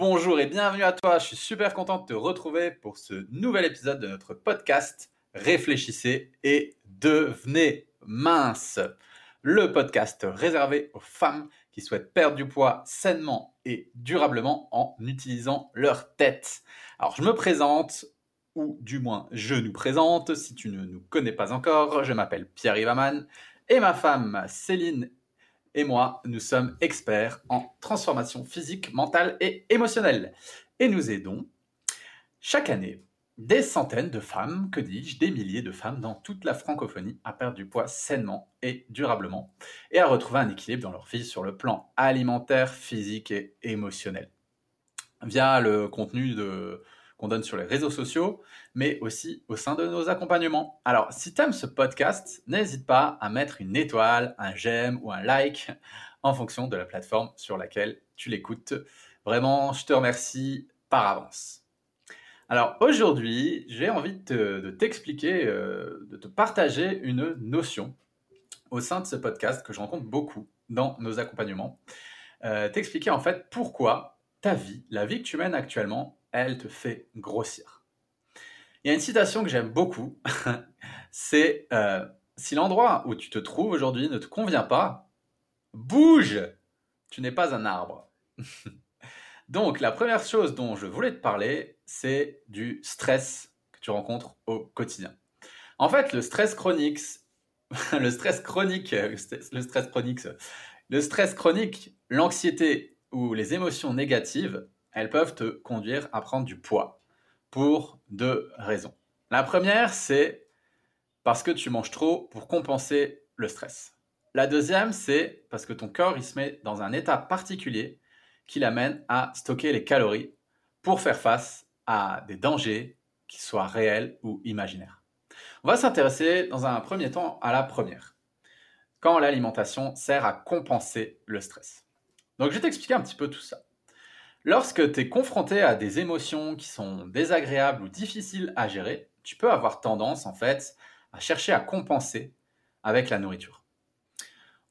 Bonjour et bienvenue à toi. Je suis super content de te retrouver pour ce nouvel épisode de notre podcast Réfléchissez et devenez mince. Le podcast réservé aux femmes qui souhaitent perdre du poids sainement et durablement en utilisant leur tête. Alors je me présente, ou du moins je nous présente, si tu ne nous connais pas encore, je m'appelle Pierre Ivaman et ma femme Céline et moi, nous sommes experts en transformation physique, mentale et émotionnelle. Et nous aidons chaque année des centaines de femmes, que dis-je, des milliers de femmes dans toute la francophonie à perdre du poids sainement et durablement et à retrouver un équilibre dans leur vie sur le plan alimentaire, physique et émotionnel. Via le contenu de, qu'on donne sur les réseaux sociaux, mais aussi au sein de nos accompagnements. Alors, si tu aimes ce podcast, n'hésite pas à mettre une étoile, un j'aime ou un like en fonction de la plateforme sur laquelle tu l'écoutes. Vraiment, je te remercie par avance. Alors aujourd'hui, j'ai envie de t'expliquer, euh, de te partager une notion au sein de ce podcast que je rencontre beaucoup dans nos accompagnements. Euh, t'expliquer en fait pourquoi ta vie, la vie que tu mènes actuellement, elle te fait grossir. Il y a une citation que j'aime beaucoup, c'est euh, si l'endroit où tu te trouves aujourd'hui ne te convient pas, bouge, tu n'es pas un arbre. Donc la première chose dont je voulais te parler, c'est du stress que tu rencontres au quotidien. En fait, le stress chronique, le stress chronique, le stress chronique, le stress chronique, l'anxiété ou les émotions négatives elles peuvent te conduire à prendre du poids pour deux raisons. La première, c'est parce que tu manges trop pour compenser le stress. La deuxième, c'est parce que ton corps se met dans un état particulier qui l'amène à stocker les calories pour faire face à des dangers qui soient réels ou imaginaires. On va s'intéresser dans un premier temps à la première, quand l'alimentation sert à compenser le stress. Donc je vais t'expliquer un petit peu tout ça. Lorsque tu es confronté à des émotions qui sont désagréables ou difficiles à gérer, tu peux avoir tendance en fait à chercher à compenser avec la nourriture.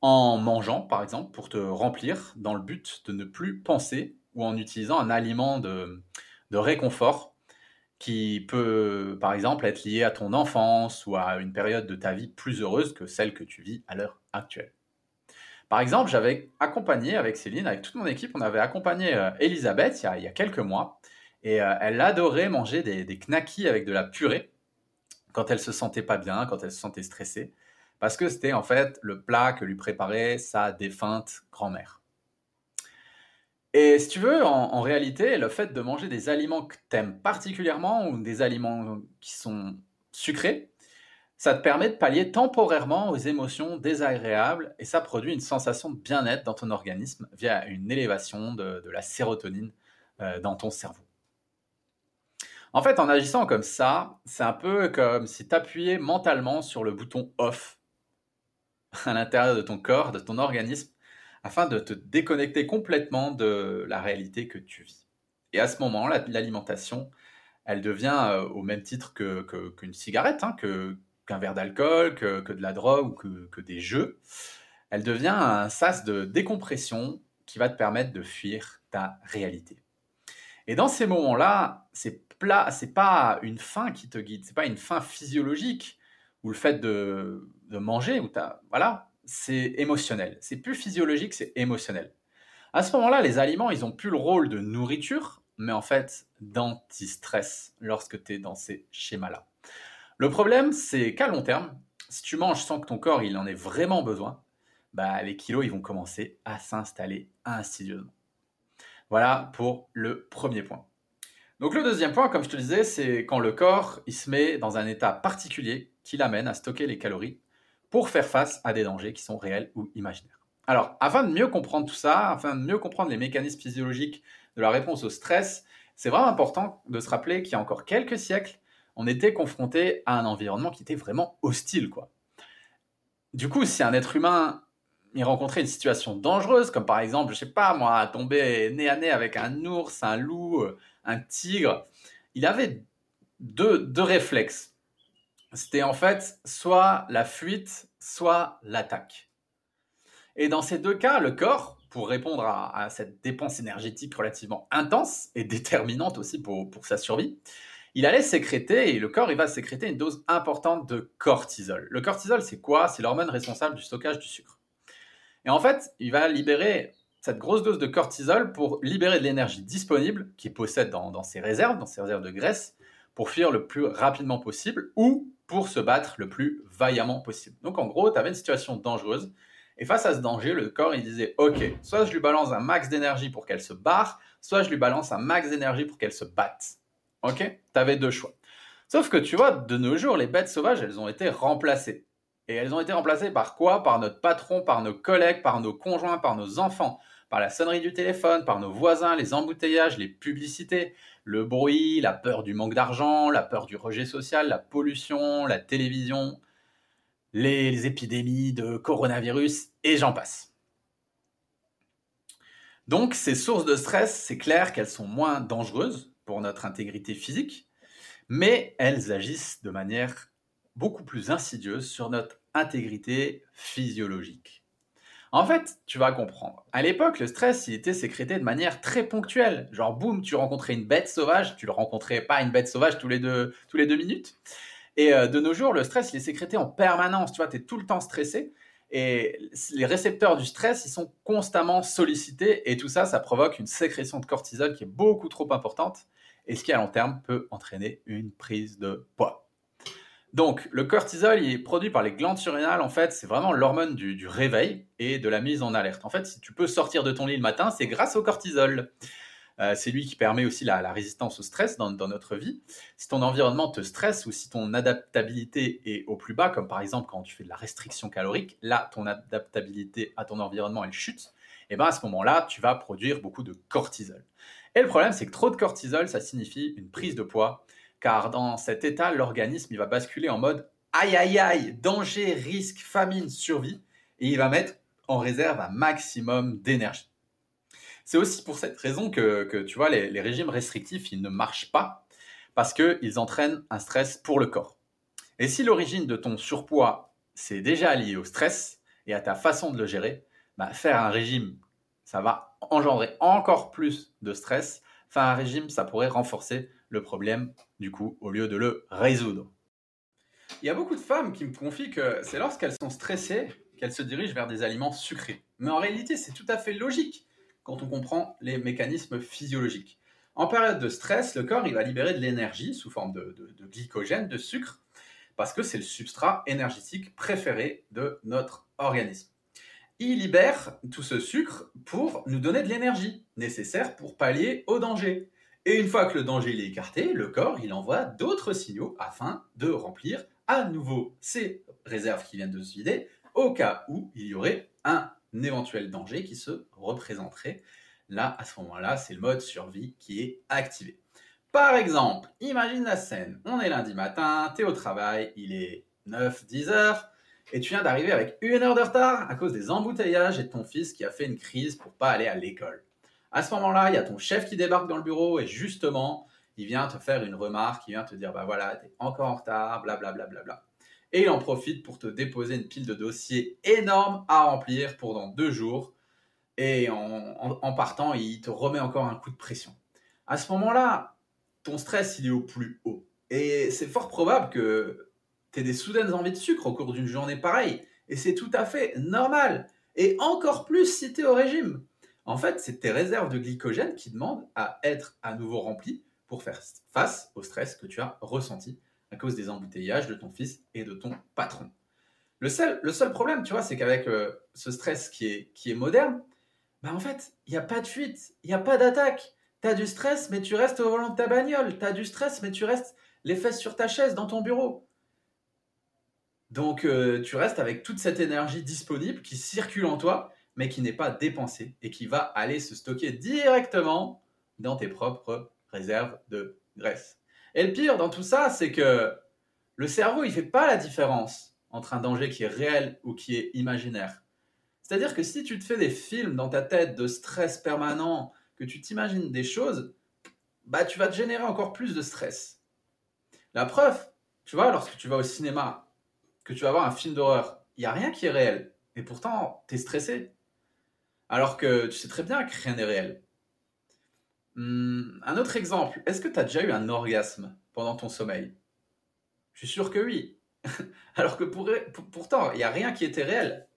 En mangeant par exemple pour te remplir dans le but de ne plus penser ou en utilisant un aliment de, de réconfort qui peut par exemple être lié à ton enfance ou à une période de ta vie plus heureuse que celle que tu vis à l'heure actuelle. Par exemple, j'avais accompagné avec Céline, avec toute mon équipe, on avait accompagné euh, Elisabeth il y, a, quelques mois. Et euh, elle adorait manger des, des knackis avec de la purée quand elle se sentait pas bien, quand elle se sentait stressée. Parce que c'était en fait le plat que lui préparait sa défunte grand-mère. Et si tu veux, en, en, réalité, le fait de manger des aliments que tu aimes particulièrement ou des aliments qui sont sucrés, ça te permet de pallier temporairement aux émotions désagréables et ça produit une sensation de bien-être dans ton organisme via une élévation de, la sérotonine euh, dans ton cerveau. En fait, en agissant comme ça, c'est un peu comme si tu appuyais mentalement sur le bouton off à l'intérieur de ton corps, de ton organisme, afin de te déconnecter complètement de la réalité que tu vis. Et à ce moment, l'alimentation, elle devient euh, au même titre qu'une cigarette, hein, que, qu'un verre d'alcool, que, de la drogue ou que, des jeux. Elle devient un sas de décompression qui va te permettre de fuir ta réalité. Et dans ces moments-là, c'est c'est pas une fin qui te guide, c'est pas une fin physiologique ou le fait de, manger ou voilà, c'est émotionnel. C'est plus physiologique, c'est émotionnel. À ce moment-là, les aliments, ils ont plus le rôle de nourriture, mais en fait d'anti-stress lorsque tu es dans ces schémas-là. Le problème, c'est qu'à long terme, si tu manges sans que ton corps il en ait vraiment besoin, bah, les kilos ils vont commencer à s'installer insidieusement. Voilà pour le premier point. Donc le deuxième point, comme je te disais, c'est quand le corps il se met dans un état particulier qui l'amène à stocker les calories pour faire face à des dangers qui sont réels ou imaginaires. Alors, afin de mieux comprendre tout ça, afin de mieux comprendre les mécanismes physiologiques de la réponse au stress, c'est vraiment important de se rappeler qu'il y a encore quelques siècles, on était confronté à un environnement qui était vraiment hostile, quoi. Du coup, si un être humain y rencontrait une situation dangereuse, comme par exemple, je sais pas moi, tomber nez à nez avec un ours, un loup, un tigre, il avait deux, deux réflexes. C'était en fait soit la fuite, soit l'attaque. Et dans ces deux cas, le corps, pour répondre à, cette dépense énergétique relativement intense et déterminante aussi pour, pour sa survie, il allait sécréter, et le corps il va sécréter une dose importante de cortisol. Le cortisol, c'est quoi? C'est l'hormone responsable du stockage du sucre. Et en fait, il va libérer cette grosse dose de cortisol pour libérer de l'énergie disponible qu'il possède dans, dans, ses réserves, dans ses réserves de graisse, pour fuir le plus rapidement possible ou pour se battre le plus vaillamment possible. Donc en gros, tu avais une situation dangereuse. Et face à ce danger, le corps, il disait, OK, soit je lui balance un max d'énergie pour qu'elle se barre, soit je lui balance un max d'énergie pour qu'elle se batte. OK? Tu avais deux choix. Sauf que tu vois, de nos jours, les bêtes sauvages, elles ont été remplacées. Et elles ont été remplacées par quoi? Par notre patron, par nos collègues, par nos conjoints, par nos enfants, par la sonnerie du téléphone, par nos voisins, les embouteillages, les publicités, le bruit, la peur du manque d'argent, la peur du rejet social, la pollution, la télévision, les épidémies de coronavirus, et j'en passe. Donc ces sources de stress, c'est clair qu'elles sont moins dangereuses pour notre intégrité physique, mais elles agissent de manière beaucoup plus insidieuse sur notre intégrité physiologique. En fait, tu vas comprendre. À l'époque, le stress, il était sécrété de manière très ponctuelle. Genre, boum, tu rencontrais une bête sauvage. Tu le rencontrais pas une bête sauvage tous les deux, tous les deux minutes. Et euh, de nos jours, le stress, il est sécrété en permanence. Tu vois, tu es tout le temps stressé. Et les récepteurs du stress, ils sont constamment sollicités. Et tout ça, ça provoque une sécrétion de cortisol qui est beaucoup trop importante. Et ce qui, à long terme, peut entraîner une prise de poids? Donc, le cortisol, il est produit par les glandes surrénales. En fait, c'est vraiment l'hormone du, réveil et de la mise en alerte. En fait, si tu peux sortir de ton lit le matin, c'est grâce au cortisol. Euh, c'est lui qui permet aussi la, résistance au stress dans, notre vie. Si ton environnement te stresse ou si ton adaptabilité est au plus bas, comme par exemple quand tu fais de la restriction calorique, là, ton adaptabilité à ton environnement, elle chute. Et bien à ce moment-là, tu vas produire beaucoup de cortisol. Le problème, c'est que trop de cortisol, ça signifie une prise de poids car dans cet état, l'organisme il va basculer en mode aïe aïe aïe, danger, risque, famine, survie, et il va mettre en réserve un maximum d'énergie. C'est aussi pour cette raison que, tu vois, les, régimes restrictifs, ils ne marchent pas, parce qu'ils entraînent un stress pour le corps. Et si l'origine de ton surpoids, c'est déjà lié au stress et à ta façon de le gérer, bah, faire un régime, ça va engendrer encore plus de stress. Faire un régime, ça pourrait renforcer le problème, du coup, au lieu de le résoudre. Il y a beaucoup de femmes qui me confient que c'est lorsqu'elles sont stressées qu'elles se dirigent vers des aliments sucrés. Mais en réalité, c'est tout à fait logique quand on comprend les mécanismes physiologiques. En période de stress, le corps il va libérer de l'énergie sous forme de glycogène, de sucre, parce que c'est le substrat énergétique préféré de notre organisme. Il libère tout ce sucre pour nous donner de l'énergie nécessaire pour pallier au danger. Et une fois que le danger est écarté, le corps il envoie d'autres signaux afin de remplir à nouveau ses réserves qui viennent de se vider au cas où il y aurait un éventuel danger qui se représenterait. Là, à ce moment-là, c'est le mode survie qui est activé. Par exemple, imagine la scène. On est lundi matin, tu es au travail, il est 9-10 heures, et tu viens d'arriver avec une heure de retard à cause des embouteillages et de ton fils qui a fait une crise pour pas aller à l'école. À ce moment-là, il y a ton chef qui débarque dans le bureau et justement, il vient te faire une remarque, il vient te dire, bah voilà, t'es encore en retard, blablabla. Bla, et il en profite pour te déposer une pile de dossiers énorme à remplir pour dans deux jours. Et en, partant, il te remet encore un coup de pression. À ce moment-là, ton stress, il est au plus haut. Et c'est fort probable que tu des soudaines envies de sucre au cours d'une journée pareille. Et c'est tout à fait normal. Et encore plus si tu au régime. En fait, c'est tes réserves de glycogène qui demandent à être à nouveau remplies pour faire face au stress que tu as ressenti à cause des embouteillages de ton fils et de ton patron. Le seul, le seul problème, tu vois, c'est qu'avec euh, ce stress qui est, qui est moderne, bah en fait, il n'y a pas de fuite, il n'y a pas d'attaque. Tu as du stress, mais tu restes au volant de ta bagnole. Tu as du stress, mais tu restes les fesses sur ta chaise dans ton bureau. Donc, euh, tu restes avec toute cette énergie disponible qui circule en toi mais qui n'est pas dépensé et qui va aller se stocker directement dans tes propres réserves de graisse. Et le pire dans tout ça, c'est que le cerveau, il fait pas la différence entre un danger qui est réel ou qui est imaginaire. C'est-à-dire que si tu te fais des films dans ta tête de stress permanent, que tu t'imagines des choses, bah tu vas te générer encore plus de stress. La preuve, tu vois, lorsque tu vas au cinéma, tu vas voir un film d'horreur, il n'y a rien qui est réel. Et pourtant, tu es stressé. alors que tu sais très bien que rien n'est réel. Hmm, un autre exemple, est-ce que tu as déjà eu un orgasme pendant ton sommeil? Je suis sûr que oui. alors que pourtant, il n'y a rien qui était réel.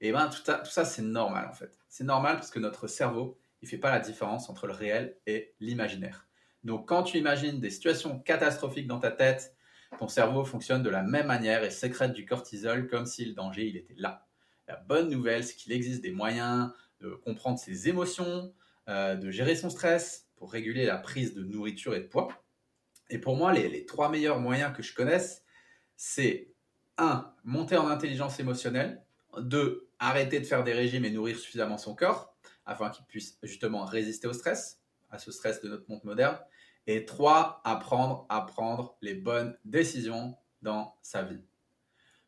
Et eh ben tout, tout ça, c'est normal en fait. C'est normal parce que notre cerveau, il fait pas la différence entre le réel et l'imaginaire. Donc quand tu imagines des situations catastrophiques dans ta tête, ton cerveau fonctionne de la même manière et sécrète du cortisol comme si le danger il était là. La bonne nouvelle, c'est qu'il existe des moyens de comprendre ses émotions, euh, de gérer son stress pour réguler la prise de nourriture et de poids. Et pour moi, les, les trois meilleurs moyens que je connaisse, c'est 1. Monter en intelligence émotionnelle. 2. Arrêter de faire des régimes et nourrir suffisamment son corps afin qu'il puisse justement résister au stress, à ce stress de notre monde moderne. Et 3. Apprendre à prendre les bonnes décisions dans sa vie.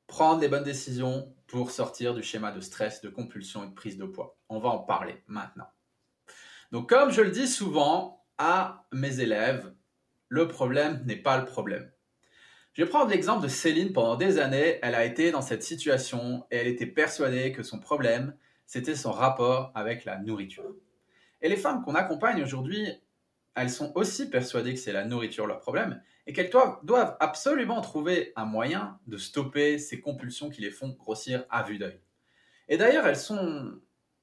Prendre les bonnes décisions pour sortir du schéma de stress, de compulsion et de prise de poids. On va en parler maintenant. Donc comme je le dis souvent à mes élèves, le problème n'est pas le problème. Je vais prendre l'exemple de Céline. Pendant des années, elle a été dans cette situation et elle était persuadée que son problème, c'était son rapport avec la nourriture. Et les femmes qu'on accompagne aujourd'hui, elles sont aussi persuadées que c'est la nourriture leur problème et qu'elles doivent, absolument trouver un moyen de stopper ces compulsions qui les font grossir à vue d'œil. Et d'ailleurs, elles,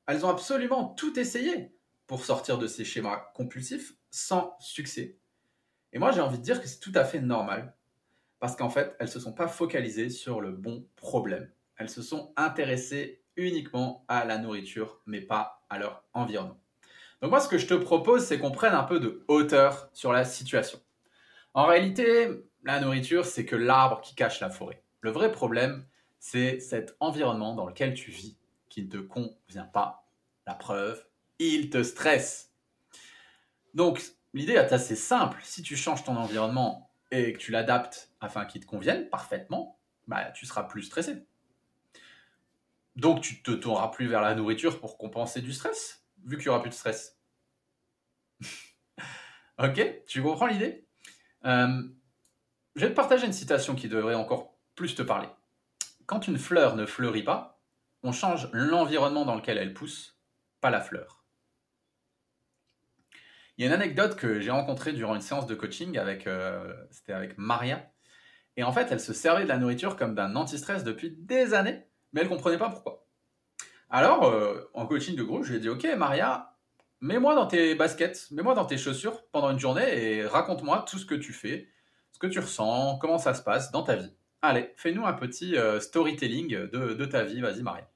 elles ont absolument tout essayé pour sortir de ces schémas compulsifs sans succès. Et moi, j'ai envie de dire que c'est tout à fait normal parce qu'en fait, elles ne se sont pas focalisées sur le bon problème. Elles se sont intéressées uniquement à la nourriture, mais pas à leur environnement. Donc moi, ce que je te propose, c'est qu'on prenne un peu de hauteur sur la situation. En réalité, la nourriture, c'est que l'arbre qui cache la forêt. Le vrai problème, c'est cet environnement dans lequel tu vis qui ne te convient pas. La preuve, il te stresse. Donc, l'idée est assez simple. Si tu changes ton environnement et que tu l'adaptes afin qu'il te convienne parfaitement, bah, tu seras plus stressé. Donc, tu te tourneras plus vers la nourriture pour compenser du stress, vu qu'il n'y aura plus de stress. ok Tu comprends l'idée? Euh, Je vais te partager une citation qui devrait encore plus te parler. Quand une fleur ne fleurit pas, on change l'environnement dans lequel elle pousse, pas la fleur. Il y a une anecdote que j'ai rencontrée durant une séance de coaching avec, euh, c'était avec Maria. Et en fait, elle se servait de la nourriture comme d'un anti-stress depuis des années, mais elle ne comprenait pas pourquoi. Alors, euh, en coaching de groupe, je lui ai dit, ok Maria, mets-moi dans tes baskets, mets-moi dans tes chaussures pendant une journée et raconte-moi tout ce que tu fais, ce que tu ressens, comment ça se passe dans ta vie. Allez, fais-nous un petit euh, storytelling de, ta vie, vas-y Maria.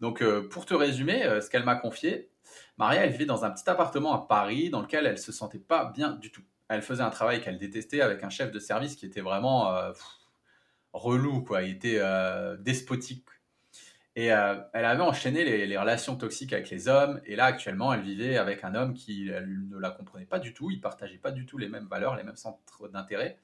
Donc euh, pour te résumer, ce qu'elle m'a confié, Maria, elle vivait dans un petit appartement à Paris dans lequel elle se sentait pas bien du tout. Elle faisait un travail qu'elle détestait avec un chef de service qui était vraiment relou, quoi. Il était despotique et euh, elle avait enchaîné les, relations toxiques avec les hommes. Et là, actuellement, elle vivait avec un homme qui ne la comprenait pas du tout. Il partageait pas du tout les mêmes valeurs, les mêmes centres d'intérêt.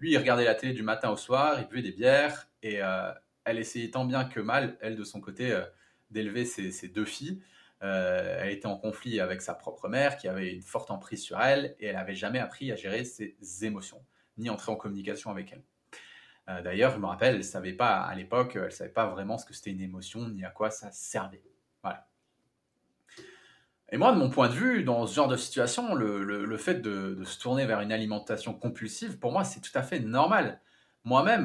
Lui, il regardait la télé du matin au soir, il buvait des bières. Et euh, elle essayait tant bien que mal, elle, de son côté, euh, d'élever ses, deux filles. elle était en conflit avec sa propre mère, qui avait une forte emprise sur elle. Et elle n'avait jamais appris à gérer ses émotions, ni entrer en communication avec elle. Euh, d'ailleurs, je me rappelle, elle savait pas à l'époque, elle savait pas vraiment ce que c'était une émotion ni à quoi ça servait. Voilà. Et moi, de mon point de vue, dans ce genre de situation, le, fait de, se tourner vers une alimentation compulsive, pour moi, c'est tout à fait normal. Moi-même,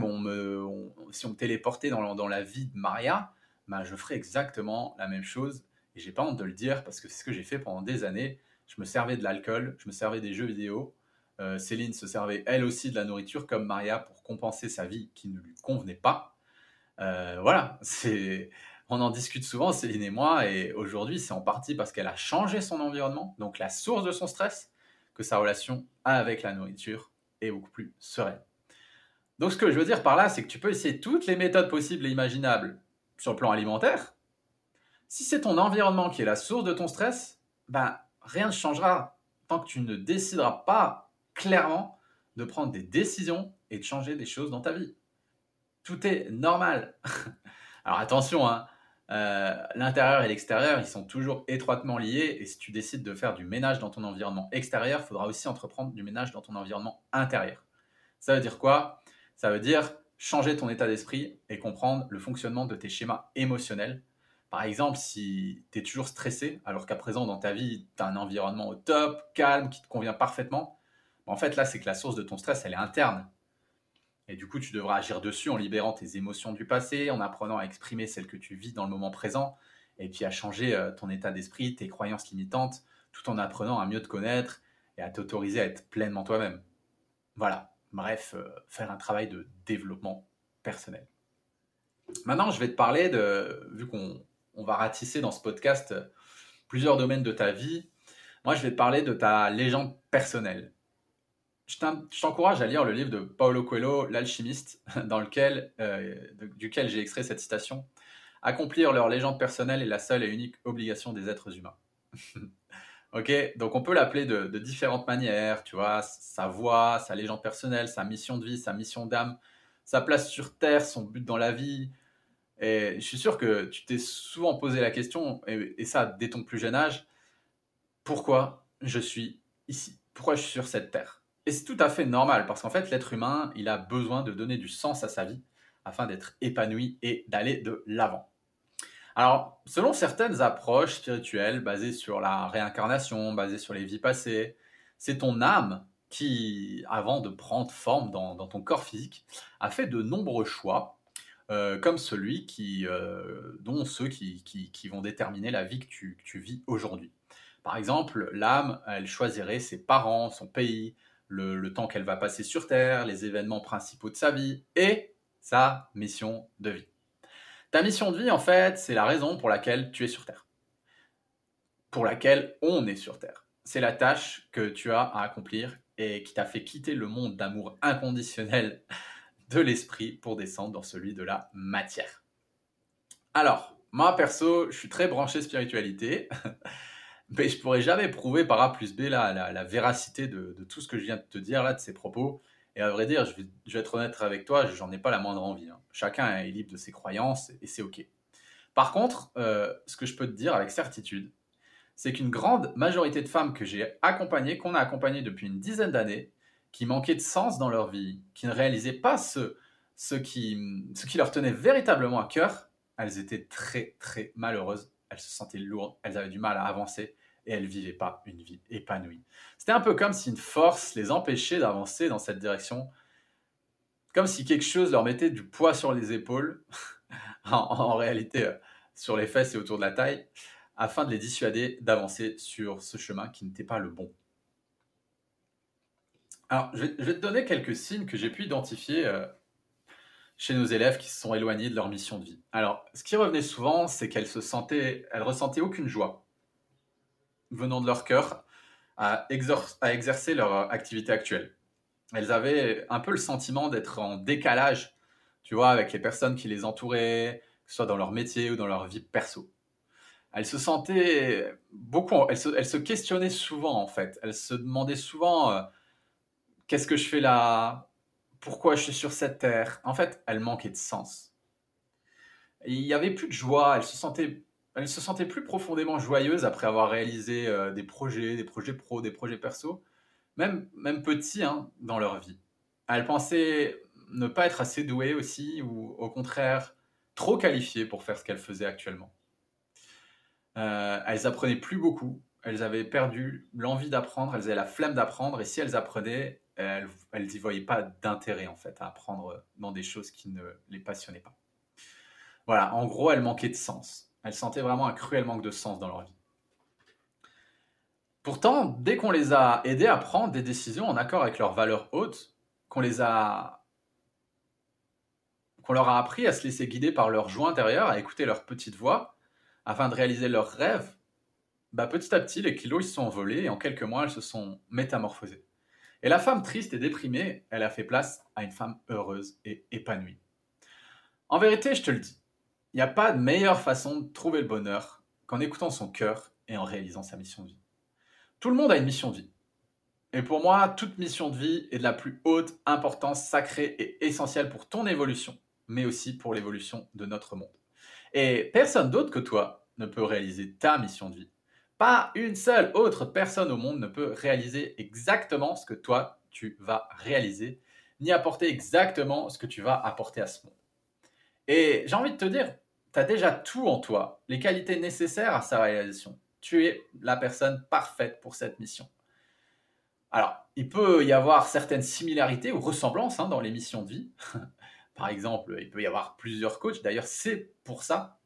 si on me téléportait dans, dans, la vie de Maria, bah, je ferais exactement la même chose. Et j'ai pas honte de le dire parce que c'est ce que j'ai fait pendant des années. Je me servais de l'alcool, je me servais des jeux vidéo, euh, Céline se servait elle aussi de la nourriture comme Maria pour compenser sa vie qui ne lui convenait pas. Euh, voilà, c'est on en discute souvent, Céline et moi, et aujourd'hui, c'est en partie parce qu'elle a changé son environnement, donc la source de son stress, que sa relation avec la nourriture est beaucoup plus sereine. Donc, ce que je veux dire par là, c'est que tu peux essayer toutes les méthodes possibles et imaginables sur le plan alimentaire. Si c'est ton environnement qui est la source de ton stress, ben, rien ne changera tant que tu ne décideras pas clairement de prendre des décisions et de changer des choses dans ta vie. Tout est normal. Alors attention, hein, euh, l'intérieur et l'extérieur, ils sont toujours étroitement liés. Et si tu décides de faire du ménage dans ton environnement extérieur, il faudra aussi entreprendre du ménage dans ton environnement intérieur. Ça veut dire quoi? Ça veut dire changer ton état d'esprit et comprendre le fonctionnement de tes schémas émotionnels. Par exemple, si tu es toujours stressé, alors qu'à présent dans ta vie, tu as un environnement au top, calme, qui te convient parfaitement, en fait là, c'est que la source de ton stress, elle est interne. Et du coup, tu devras agir dessus en libérant tes émotions du passé, en apprenant à exprimer celles que tu vis dans le moment présent, et puis à changer euh, ton état d'esprit, tes croyances limitantes, tout en apprenant à mieux te connaître et à t'autoriser à être pleinement toi-même. Voilà, bref, euh, faire un travail de développement personnel. Maintenant, je vais te parler de, vu qu'on va ratisser dans ce podcast plusieurs domaines de ta vie, moi je vais te parler de ta légende personnelle. Je t'encourage à lire le livre de Paulo Coelho, L'alchimiste, lequel, duquel j'ai extrait cette citation. Accomplir leur légende personnelle est la seule et unique obligation des êtres humains. ok, donc on peut l'appeler de, différentes manières, tu vois, sa voix, sa légende personnelle, sa mission de vie, sa mission d'âme, sa place sur Terre, son but dans la vie. Et je suis sûr que tu t'es souvent posé la question, et, et ça dès ton plus jeune âge, pourquoi je suis ici? Pourquoi je suis sur cette Terre? Et c'est tout à fait normal, parce qu'en fait, l'être humain, il a besoin de donner du sens à sa vie afin d'être épanoui et d'aller de l'avant. Alors, selon certaines approches spirituelles basées sur la réincarnation, basées sur les vies passées, c'est ton âme qui, avant de prendre forme dans, ton corps physique, a fait de nombreux choix, euh, comme celui qui, euh, dont ceux qui, vont déterminer la vie que tu, que tu vis aujourd'hui. Par exemple, l'âme, elle choisirait ses parents, son pays, le, temps qu'elle va passer sur Terre, les événements principaux de sa vie et sa mission de vie. Ta mission de vie, en fait, c'est la raison pour laquelle tu es sur Terre. Pour laquelle on est sur Terre. C'est la tâche que tu as à accomplir et qui t'a fait quitter le monde d'amour inconditionnel de l'esprit pour descendre dans celui de la matière. Alors, moi perso, je suis très branché spiritualité, mais je pourrais jamais prouver par A plus B la, la, véracité de, tout ce que je viens de te dire là, de ces propos. Et à vrai dire, je vais, être honnête avec toi, j'en ai pas la moindre envie. Hein. Chacun est libre de ses croyances et c'est OK. Par contre, euh, ce que je peux te dire avec certitude, c'est qu'une grande majorité de femmes que j'ai accompagnées, qu'on a accompagnées depuis une dizaine d'années, qui manquaient de sens dans leur vie, qui ne réalisaient pas ce, ce, qui, ce qui leur tenait véritablement à cœur, elles étaient très très malheureuses, elles se sentaient lourdes, elles avaient du mal à avancer, et elles vivaient pas une vie épanouie. C'était un peu comme si une force les empêchait d'avancer dans cette direction, comme si quelque chose leur mettait du poids sur les épaules, en, réalité euh, sur les fesses et autour de la taille, afin de les dissuader d'avancer sur ce chemin qui n'était pas le bon. Alors, je vais, te donner quelques signes que j'ai pu identifier euh, chez nos élèves qui se sont éloignés de leur mission de vie. Alors, ce qui revenait souvent, c'est qu'elles se sentaient, elles ressentaient aucune joie venant de leur cœur à, exercer leur activité actuelle. Elles avaient un peu le sentiment d'être en décalage, tu vois, avec les personnes qui les entouraient, que ce soit dans leur métier ou dans leur vie perso. Elles se sentaient beaucoup, elles se, questionnaient souvent en fait. Elles se demandaient souvent euh, qu'est-ce que je fais là? Pourquoi je suis sur cette terre? En fait, elles manquaient de sens. il n'y avait plus de joie, elles se sentaient elle se sentait plus profondément joyeuse après avoir réalisé euh, des projets, des projets pro, des projets perso, même, petits hein, dans leur vie. Elle pensait ne pas être assez douée aussi, ou au contraire trop qualifiée pour faire ce qu'elle faisait actuellement. Euh, elles apprenaient plus beaucoup, elles avaient perdu l'envie d'apprendre, elles avaient la flemme d'apprendre, et si elles apprenaient, elles n'y voyaient pas d'intérêt en fait à apprendre dans des choses qui ne les passionnaient pas. Voilà, en gros, elles manquaient de sens. Elles sentaient vraiment un cruel manque de sens dans leur vie. Pourtant, dès qu'on les a aidées à prendre des décisions en accord avec leurs valeurs hautes, qu'on les a qu'on leur a appris à se laisser guider par leur joie intérieure, à écouter leur petite voix, afin de réaliser leurs rêves, bah petit à petit, les kilos se sont envolés et en quelques mois, elles se sont métamorphosées. Et la femme triste et déprimée, elle a fait place à une femme heureuse et épanouie. En vérité, je te le dis, il n'y a pas de meilleure façon de trouver le bonheur qu'en écoutant son cœur et en réalisant sa mission de vie. Tout le monde a une mission de vie. Et pour moi, toute mission de vie est de la plus haute importance sacrée et essentielle pour ton évolution, mais aussi pour l'évolution de notre monde. Et personne d'autre que toi ne peut réaliser ta mission de vie. Pas une seule autre personne au monde ne peut réaliser exactement ce que toi, tu vas réaliser, ni apporter exactement ce que tu vas apporter à ce monde. Et j'ai envie de te dire, tu as déjà tout en toi, les qualités nécessaires à sa réalisation. Tu es la personne parfaite pour cette mission. Alors, il peut y avoir certaines similarités ou ressemblances hein, dans les missions de vie. Par exemple, il peut y avoir plusieurs coachs. D'ailleurs, c'est pour ça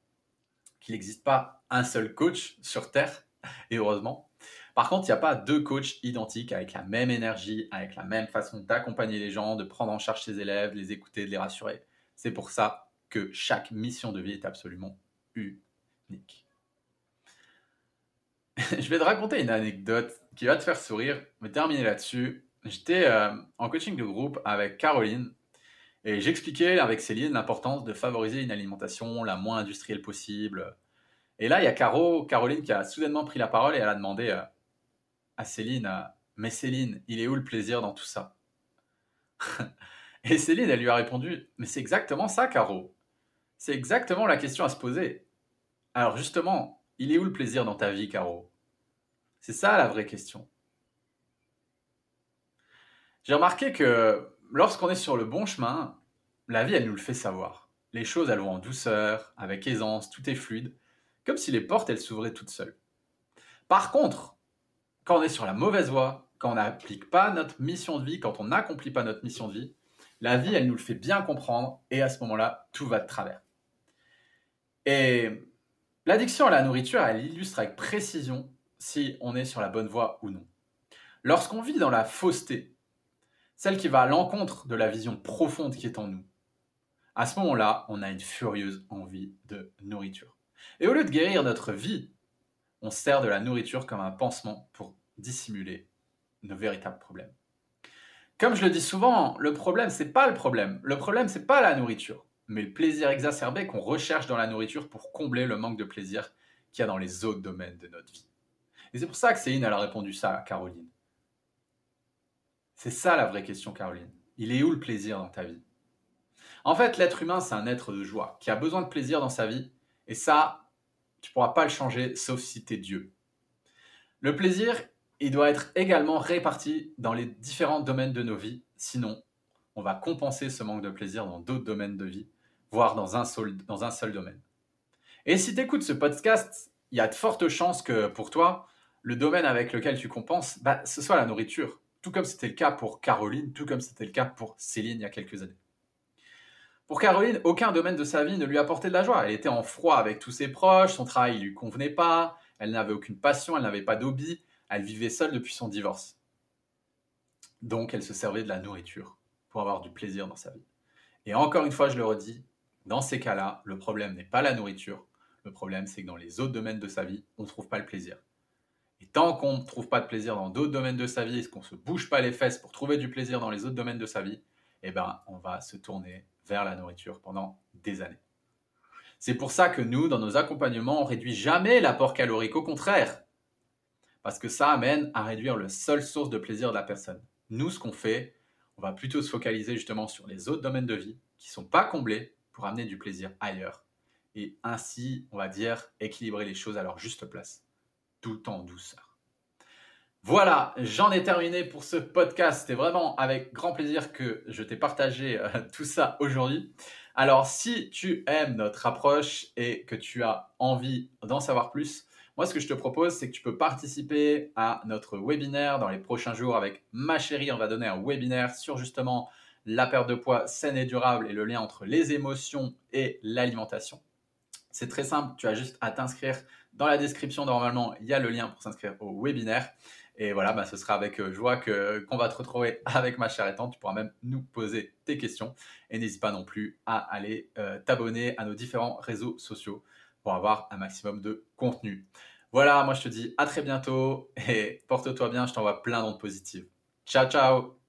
qu'il n'existe pas un seul coach sur Terre, et heureusement. Par contre, il n'y a pas deux coachs identiques avec la même énergie, avec la même façon d'accompagner les gens, de prendre en charge ses élèves, de les écouter, de les rassurer. C'est pour ça que chaque mission de vie est absolument unique. Je vais te raconter une anecdote qui va te faire sourire, mais terminer là-dessus. J'étais euh, en coaching de groupe avec Caroline et j'expliquais avec Céline l'importance de favoriser une alimentation la moins industrielle possible. Et là, il y a Caro, Caroline qui a soudainement pris la parole et elle a demandé euh, à Céline, euh, mais Céline, il est où le plaisir dans tout ça Et Céline, elle lui a répondu, mais c'est exactement ça, Caro. C'est exactement la question à se poser. Alors justement, il est où le plaisir dans ta vie, Caro? C'est ça la vraie question. J'ai remarqué que lorsqu'on est sur le bon chemin, la vie, elle nous le fait savoir. Les choses, elles vont en douceur, avec aisance, tout est fluide, comme si les portes, elles s'ouvraient toutes seules. Par contre, quand on est sur la mauvaise voie, quand on n'applique pas notre mission de vie, quand on n'accomplit pas notre mission de vie, la vie, elle nous le fait bien comprendre et à ce moment-là, tout va de travers. Et l'addiction à la nourriture, elle illustre avec précision si on est sur la bonne voie ou non. Lorsqu'on vit dans la fausseté, celle qui va à l'encontre de la vision profonde qui est en nous, à ce moment-là, on a une furieuse envie de nourriture. Et au lieu de guérir notre vie, on sert de la nourriture comme un pansement pour dissimuler nos véritables problèmes. Comme je le dis souvent, le problème, c'est pas le problème. Le problème, c'est pas la nourriture, mais le plaisir exacerbé qu'on recherche dans la nourriture pour combler le manque de plaisir qu'il y a dans les autres domaines de notre vie. Et c'est pour ça que Céline, a répondu ça à Caroline. C'est ça la vraie question, Caroline. Il est où le plaisir dans ta vie? En fait, l'être humain, c'est un être de joie qui a besoin de plaisir dans sa vie. Et ça, tu ne pourras pas le changer sauf si tu es Dieu. Le plaisir, il doit être également réparti dans les différents domaines de nos vies. Sinon, on va compenser ce manque de plaisir dans d'autres domaines de vie, voire dans un seul, domaine. Et si tu écoutes ce podcast, il y a de fortes chances que pour toi, le domaine avec lequel tu compenses, bah, ce soit la nourriture. Tout comme c'était le cas pour Caroline, tout comme c'était le cas pour Céline il y a quelques années. Pour Caroline, aucun domaine de sa vie ne lui apportait de la joie. Elle était en froid avec tous ses proches, son travail ne lui convenait pas, elle n'avait aucune passion, elle n'avait pas d'hobby, elle vivait seule depuis son divorce. Donc elle se servait de la nourriture pour avoir du plaisir dans sa vie. Et encore une fois, je le redis, dans ces cas-là, le problème n'est pas la nourriture, le problème c'est que dans les autres domaines de sa vie, on ne trouve pas le plaisir. Et tant qu'on ne trouve pas de plaisir dans d'autres domaines de sa vie, et qu'on ne se bouge pas les fesses pour trouver du plaisir dans les autres domaines de sa vie, eh ben, on va se tourner vers la nourriture pendant des années. C'est pour ça que nous, dans nos accompagnements, on réduit jamais l'apport calorique, au contraire, parce que ça amène à réduire le seul source de plaisir de la personne. Nous, ce qu'on fait, on va plutôt se focaliser justement sur les autres domaines de vie qui ne sont pas comblés pour amener du plaisir ailleurs. Et ainsi, on va dire, équilibrer les choses à leur juste place tout en douceur. Voilà, j'en ai terminé pour ce podcast. C'était vraiment avec grand plaisir que je t'ai partagé euh, tout ça aujourd'hui. Alors, si tu aimes notre approche et que tu as envie d'en savoir plus, moi, ce que je te propose, c'est que tu peux participer à notre webinaire dans les prochains jours avec ma chérie. On va donner un webinaire sur justement la perte de poids saine et durable et le lien entre les émotions et l'alimentation. C'est très simple, tu as juste à t'inscrire dans la description, normalement, il y a le lien pour s'inscrire au webinaire. Et voilà, bah, ce sera avec euh, joie que, qu'on va te retrouver avec ma chère étante. Tu pourras même nous poser tes questions. Et n'hésite pas non plus à aller euh, t'abonner à nos différents réseaux sociaux pour avoir un maximum de contenu. Voilà, moi je te dis à très bientôt et porte-toi bien, je t'envoie plein d'ondes positives. Ciao, ciao